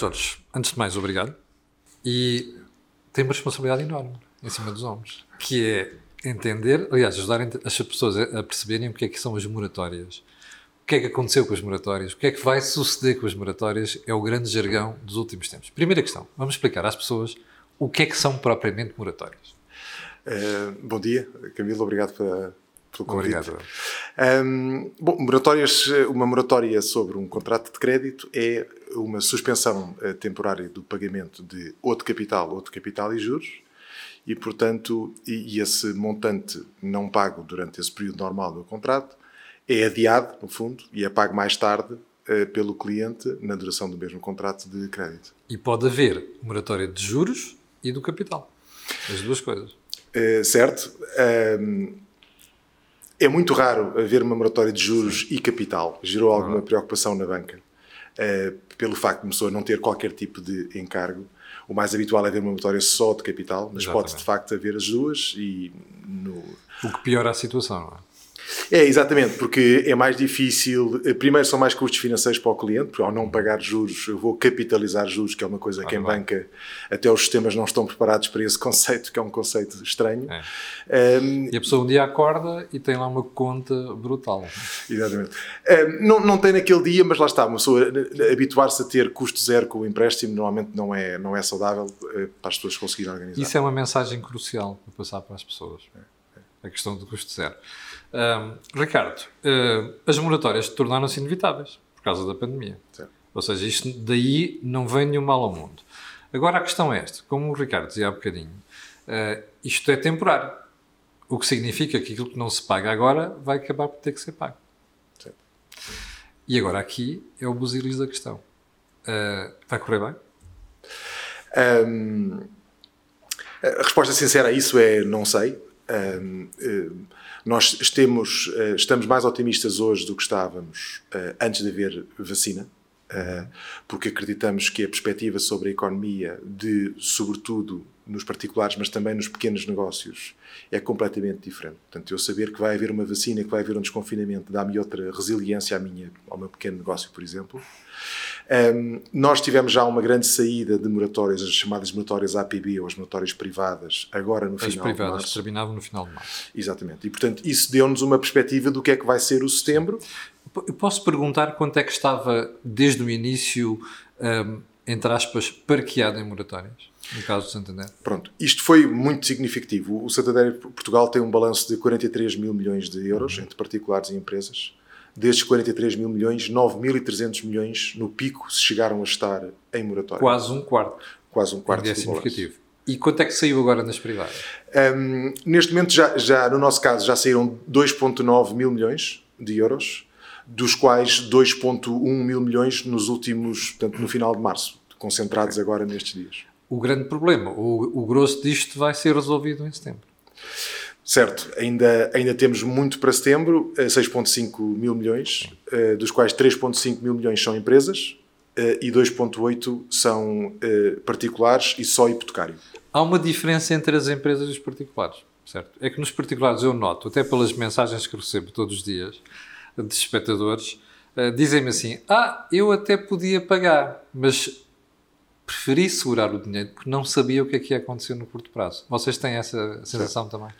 Jorge, antes de mais, obrigado. E tem uma responsabilidade enorme em cima dos ombros, que é entender, aliás, ajudar as pessoas a perceberem o que é que são as moratórias. O que é que aconteceu com as moratórias? O que é que vai suceder com as moratórias? É o grande jargão dos últimos tempos. Primeira questão, vamos explicar às pessoas o que é que são propriamente moratórias. Uh, bom dia, Camilo, obrigado pela, pelo convite. Obrigado. Um, bom, moratórias, uma moratória sobre um contrato de crédito é uma suspensão uh, temporária do pagamento de ou de capital ou de capital e juros e, portanto, e, e esse montante não pago durante esse período normal do contrato é adiado, no fundo, e é pago mais tarde uh, pelo cliente na duração do mesmo contrato de crédito. E pode haver moratória de juros e do capital. As duas coisas. Uh, certo. É muito raro haver uma moratória de juros Sim. e capital. Gerou alguma preocupação na banca pelo facto de uma pessoa não ter qualquer tipo de encargo. O mais habitual é haver uma moratória só de capital, mas pode de facto haver as duas e no... O que piora a situação, não é? É, exatamente, porque é mais difícil. Eh, primeiro, são mais custos financeiros para o cliente, porque ao não pagar juros, eu vou capitalizar juros, que é uma coisa que em banca até os sistemas não estão preparados para esse conceito, que é um conceito estranho. É. Um, e a pessoa um dia acorda e tem lá uma conta brutal. Exatamente. Um, não, não tem naquele dia, mas lá está, uma pessoa habituar-se a ter custo zero com o empréstimo normalmente não é, não é saudável eh, para as pessoas conseguirem organizar. Isso é uma mensagem crucial para passar para as pessoas. É. A questão do custo zero. Um, Ricardo, uh, as moratórias tornaram-se inevitáveis por causa da pandemia. Sim. Ou seja, isto daí não vem nenhum mal ao mundo. Agora a questão é esta: como o Ricardo dizia há bocadinho, uh, isto é temporário. O que significa que aquilo que não se paga agora vai acabar por ter que ser pago. Sim. E agora aqui é o busilis da questão. Uh, vai correr bem? Um, a resposta sincera a isso é não sei. Um, nós estemos, eh, estamos mais otimistas hoje do que estávamos eh, antes de haver vacina, eh, porque acreditamos que a perspectiva sobre a economia, de, sobretudo nos particulares, mas também nos pequenos negócios, é completamente diferente. Portanto, eu saber que vai haver uma vacina, que vai haver um desconfinamento, dá-me outra resiliência à minha, ao meu pequeno negócio, por exemplo. Um, nós tivemos já uma grande saída de moratórias, as chamadas moratórias APB ou as moratórias privadas, agora no as final privadas, de março. terminavam no final de março. Exatamente. E, portanto, isso deu-nos uma perspectiva do que é que vai ser o setembro. Eu posso perguntar quanto é que estava, desde o início, um, entre aspas, parqueado em moratórias? No caso do Santander. Pronto, isto foi muito significativo. O Santander Portugal tem um balanço de 43 mil milhões de euros uhum. entre particulares e empresas. Destes 43 mil milhões, 9.300 milhões no pico se chegaram a estar em moratória. Quase um quarto. Quase um quarto. É significativo. E quanto é que saiu agora nas privadas? Um, neste momento, já, já, no nosso caso, já saíram 2,9 mil milhões de euros, dos quais 2,1 mil milhões nos últimos, portanto, no final de março, concentrados agora nestes dias. O grande problema, o, o grosso disto vai ser resolvido em setembro. Certo, ainda, ainda temos muito para setembro, 6,5 eh, mil milhões, eh, dos quais 3,5 mil milhões são empresas eh, e 2,8 são particulares e só hipotecário. Há uma diferença entre as empresas e os particulares, certo? É que nos particulares eu noto, até pelas mensagens que recebo todos os dias de espectadores, dizem-me assim: Ah, eu até podia pagar, mas preferi segurar o dinheiro porque não sabia o que é que ia acontecer no curto prazo. Vocês têm essa sensação certo. também?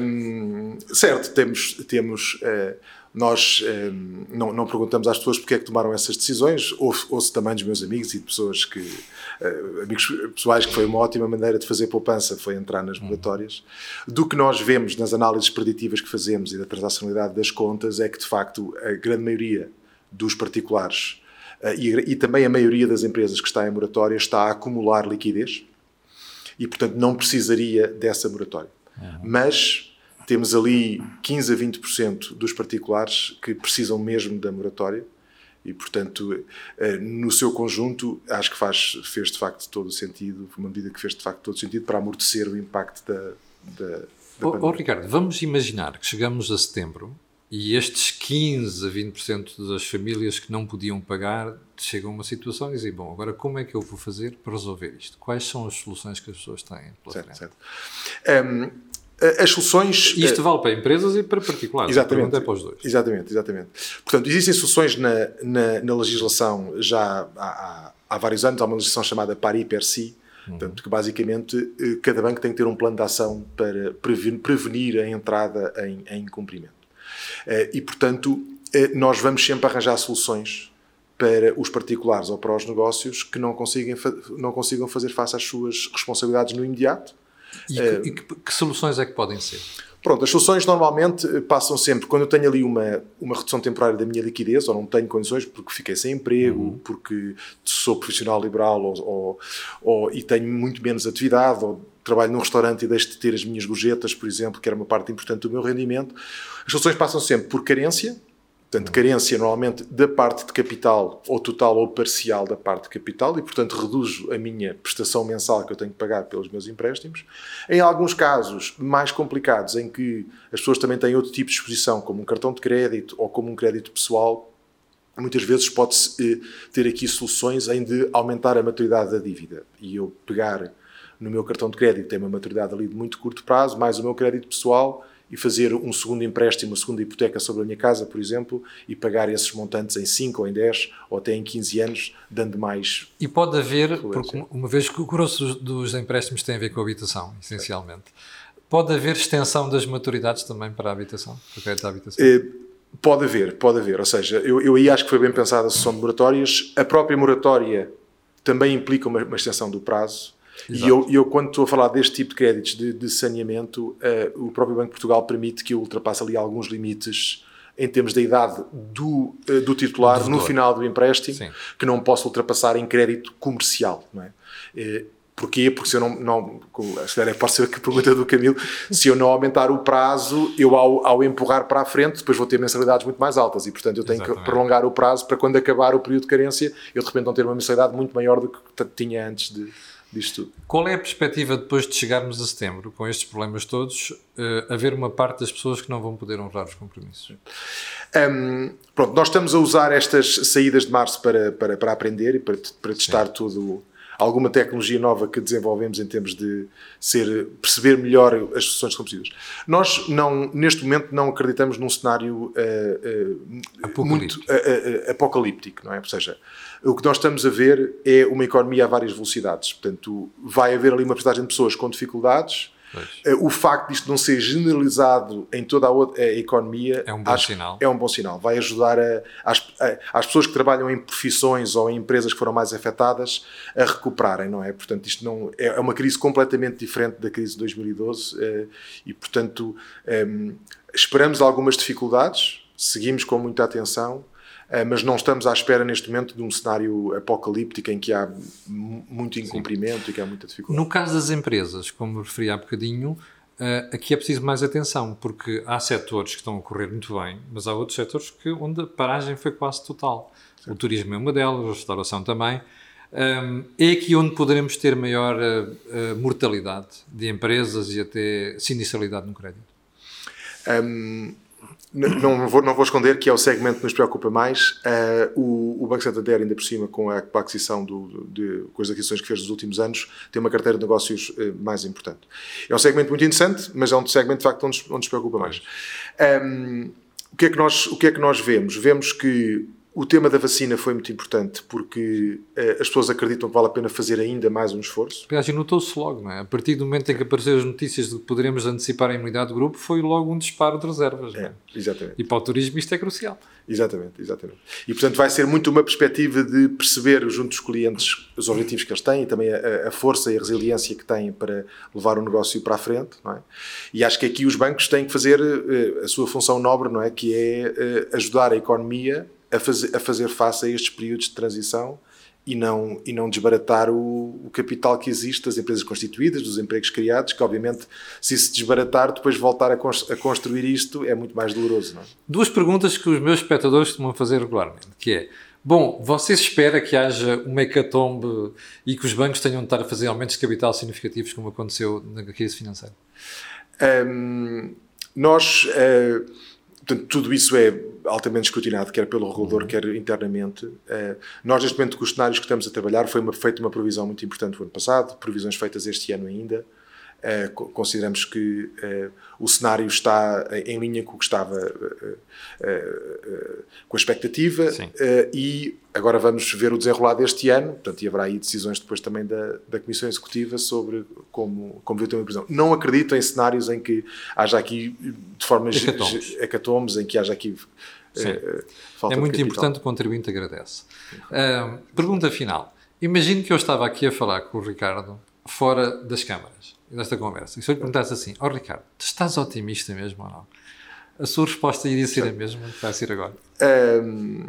Um, certo, temos, temos uh, nós um, não, não, perguntamos às pessoas porque é que tomaram essas decisões, ouço, ouço também dos meus amigos e de pessoas que, uh, amigos pessoais, que foi uma ótima maneira de fazer poupança, foi entrar nas moratórias. Do que nós vemos nas análises preditivas que fazemos e da transacionalidade das contas é que, de facto, a grande maioria dos particulares e, e, também a maioria das empresas que está em moratória está a acumular liquidez e, portanto, não precisaria dessa moratória. Uhum. Mas temos ali 15 a 20% dos particulares que precisam mesmo da moratória e, portanto, eh, no seu conjunto, acho que faz, fez de facto todo o sentido, uma medida que fez de facto todo o sentido para amortecer o impacto da, da, da oh, oh, Ricardo, vamos imaginar que chegamos a setembro e estes 15 a 20% das famílias que não podiam pagar chegam a uma situação e dizem: Bom, agora como é que eu vou fazer para resolver isto? Quais são as soluções que as pessoas têm certo? Certo. Um, as soluções. Isto uh, vale para empresas e para particulares. Exatamente. É para os dois. Exatamente, exatamente. Portanto, existem soluções na, na, na legislação já há, há, há vários anos, há uma legislação chamada pari per si, uhum. portanto, que basicamente cada banco tem que ter um plano de ação para prevenir a entrada em, em incumprimento. E, portanto, nós vamos sempre arranjar soluções para os particulares ou para os negócios que não, consigam, não consigam fazer face às suas responsabilidades no imediato. E, que, e que, que soluções é que podem ser? Pronto, as soluções normalmente eh, passam sempre quando eu tenho ali uma, uma redução temporária da minha liquidez, ou não tenho condições porque fiquei sem emprego, uhum. porque sou profissional liberal ou, ou, ou, e tenho muito menos atividade, ou trabalho num restaurante e deixo de ter as minhas gorjetas, por exemplo, que era uma parte importante do meu rendimento. As soluções passam sempre por carência, Portanto, carência normalmente da parte de capital, ou total ou parcial da parte de capital, e portanto reduzo a minha prestação mensal que eu tenho que pagar pelos meus empréstimos. Em alguns casos mais complicados, em que as pessoas também têm outro tipo de exposição, como um cartão de crédito ou como um crédito pessoal, muitas vezes pode-se eh, ter aqui soluções em de aumentar a maturidade da dívida. E eu pegar no meu cartão de crédito, tem uma maturidade ali de muito curto prazo, mais o meu crédito pessoal e fazer um segundo empréstimo, uma segunda hipoteca sobre a minha casa, por exemplo, e pagar esses montantes em 5 ou em 10 ou até em 15 anos, dando mais. E pode haver, porque uma vez que o grosso dos empréstimos tem a ver com a habitação, essencialmente, pode haver extensão das maturidades também para a habitação, para o crédito à habitação? É, pode haver, pode haver. Ou seja, eu, eu aí acho que foi bem pensada a sessão de moratórias. A própria moratória também implica uma, uma extensão do prazo Exato. E eu, eu, quando estou a falar deste tipo de créditos de, de saneamento, uh, o próprio Banco de Portugal permite que eu ultrapasse ali alguns limites em termos da idade do, uh, do titular do no final do empréstimo, Sim. que não posso ultrapassar em crédito comercial. Não é? Uh, Porquê? Porque se eu não, não se calhar pode ser a pergunta do Camilo, se eu não aumentar o prazo, eu ao, ao empurrar para a frente, depois vou ter mensalidades muito mais altas e, portanto, eu tenho Exatamente. que prolongar o prazo para quando acabar o período de carência, eu de repente não ter uma mensalidade muito maior do que tinha antes de, disto tudo. Qual é a perspectiva depois de chegarmos a setembro, com estes problemas todos, uh, haver uma parte das pessoas que não vão poder honrar os compromissos? Um, pronto, nós estamos a usar estas saídas de março para, para, para aprender e para, para testar Sim. tudo alguma tecnologia nova que desenvolvemos em termos de ser, perceber melhor as soluções competitivas. Nós, não, neste momento, não acreditamos num cenário uh, uh, muito uh, apocalíptico, não é? Ou seja, o que nós estamos a ver é uma economia a várias velocidades. Portanto, vai haver ali uma porcentagem de pessoas com dificuldades. Eh, o facto disto não ser generalizado em toda a, outra, a economia é um bom sinal. É um bom sinal. Vai ajudar a, as, a, as pessoas que trabalham em profissões ou em empresas que foram mais afetadas a recuperarem, não é? Portanto, isto não é, é uma crise completamente diferente da crise de 2012 eh, e, portanto, eh, esperamos algumas dificuldades, seguimos com muita atenção eh, mas não estamos à espera neste momento de um cenário apocalíptico em que há muito incumprimento Sim. e que há muita dificuldade. No caso das empresas, como referi há bocadinho, eh, aqui é preciso mais atenção, porque há setores que estão a correr muito bem, mas há outros setores que, onde a paragem foi quase total. Sim. O turismo é uma delas, a restauração também. Um, é aqui onde poderemos ter maior mortalidade de empresas e até sinistralidade no crédito. Um, não vou, não vou esconder que é o segmento que nos preocupa mais. Uh, o, o Banco Santander, ainda por cima, com a, com a aquisição do, de, com as aquisições que fez nos últimos anos, tem uma carteira de negócios uh, mais importante. É um segmento muito interessante, mas é um segmento, de facto, onde, onde nos preocupa mais. Um, o, que é que nós, o que é que nós vemos? Vemos que o tema da vacina foi muito importante porque uh, as pessoas acreditam que vale a pena fazer ainda mais um esforço. Aliás, notou-se logo, não é? A partir do momento em que apareceram as notícias de que poderemos antecipar a imunidade do grupo, foi logo um disparo de reservas. É, é? Exatamente. E para o turismo isto é crucial. Exatamente, exatamente. E portanto vai ser muito uma perspectiva de perceber junto dos clientes os objetivos que eles têm e também a, a força e a resiliência que têm para levar o negócio para a frente, não é? E acho que aqui os bancos têm que fazer uh, a sua função nobre, não é? Que é uh, ajudar a economia a fazer, a fazer face a estes períodos de transição e não, e não desbaratar o, o, capital que existe das empresas constituídas, dos empregos criados, que obviamente se se desbaratar, depois voltar a, a construir isto é muito mais doloroso. Não é? Duas perguntas que os meus espectadores costumam fazer regularmente, que é, bom, você espera que haja uma hecatombe e que os bancos tenham de estar a fazer aumentos de capital significativos como aconteceu na crise financeira? Um, nós... Uh, Portanto, tudo isso é altamente escrutinado, quer pelo regulador, uhum. quer internamente. Uh, nós, neste momento, com os cenários que estamos a trabalhar, foi uma, feita uma previsão muito importante no ano passado, previsões feitas este ano ainda. Uh, consideramos que uh, o cenário está em linha com o que estava uh, com a expectativa e agora vamos ver o desenrolar deste ano, portanto, e haverá aí decisões depois também da, da Comissão Executiva sobre como, como ver a prisão. Não acredito em cenários em que haja aqui, de formas hecatombes, hecatombes em que haja aqui é muito importante, o contribuinte agradece. pergunta final. Imagino que eu estava aqui a falar com o Ricardo fora das câmaras, nesta conversa. E se eu lhe perguntasse assim, ó oh, Ricardo, tu estás otimista mesmo ou não? A sua resposta iria ser a mesma que vai ser agora? Um,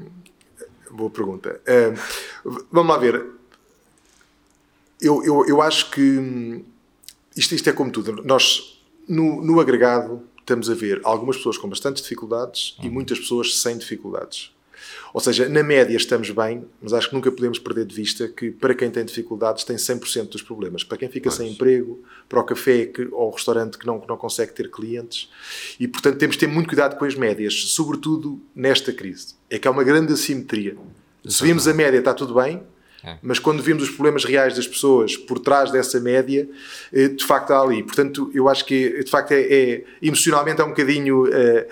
boa pergunta. Um, vamos lá ver. Eu, eu, eu acho que hum, isto, isto é como tudo. Nós, no, no agregado, estamos a ver algumas pessoas com bastantes dificuldades uhum. e muitas pessoas sem dificuldades. Ou seja, na média estamos bem, mas acho que nunca podemos perder de vista que para quem tem dificuldades tem 100% dos problemas. Para quem fica sem emprego, para o café que, ou o restaurante que não, que não consegue ter clientes. E, portanto, temos de ter muito cuidado com as médias, sobretudo nesta crise. É que há uma grande assimetria. Se vimos a média, está tudo bem, é. Mas quando vimos os problemas reais das pessoas por trás dessa média, eh, de facto há ali. Portanto, eu acho que de facto é, é emocionalmente é um bocadinho é,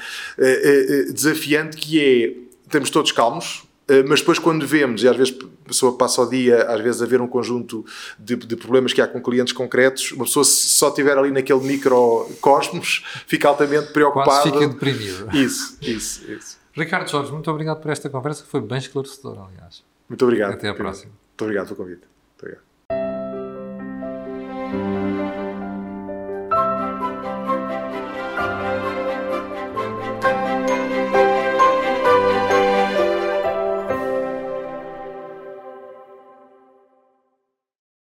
desafiante que é estamos todos calmos, mas depois quando vemos, e às vezes a pessoa passa o dia às vezes a ver um conjunto de, de, problemas que há com clientes concretos, uma pessoa se só estiver ali naquele microcosmos fica altamente preocupada. Quase fica deprimido. Isso, isso, isso. Ricardo Jorge, muito obrigado por esta conversa, que foi bem esclarecedora, aliás. Muito obrigado. Até à próxima. Muito obrigado pelo convite. Muito obrigado.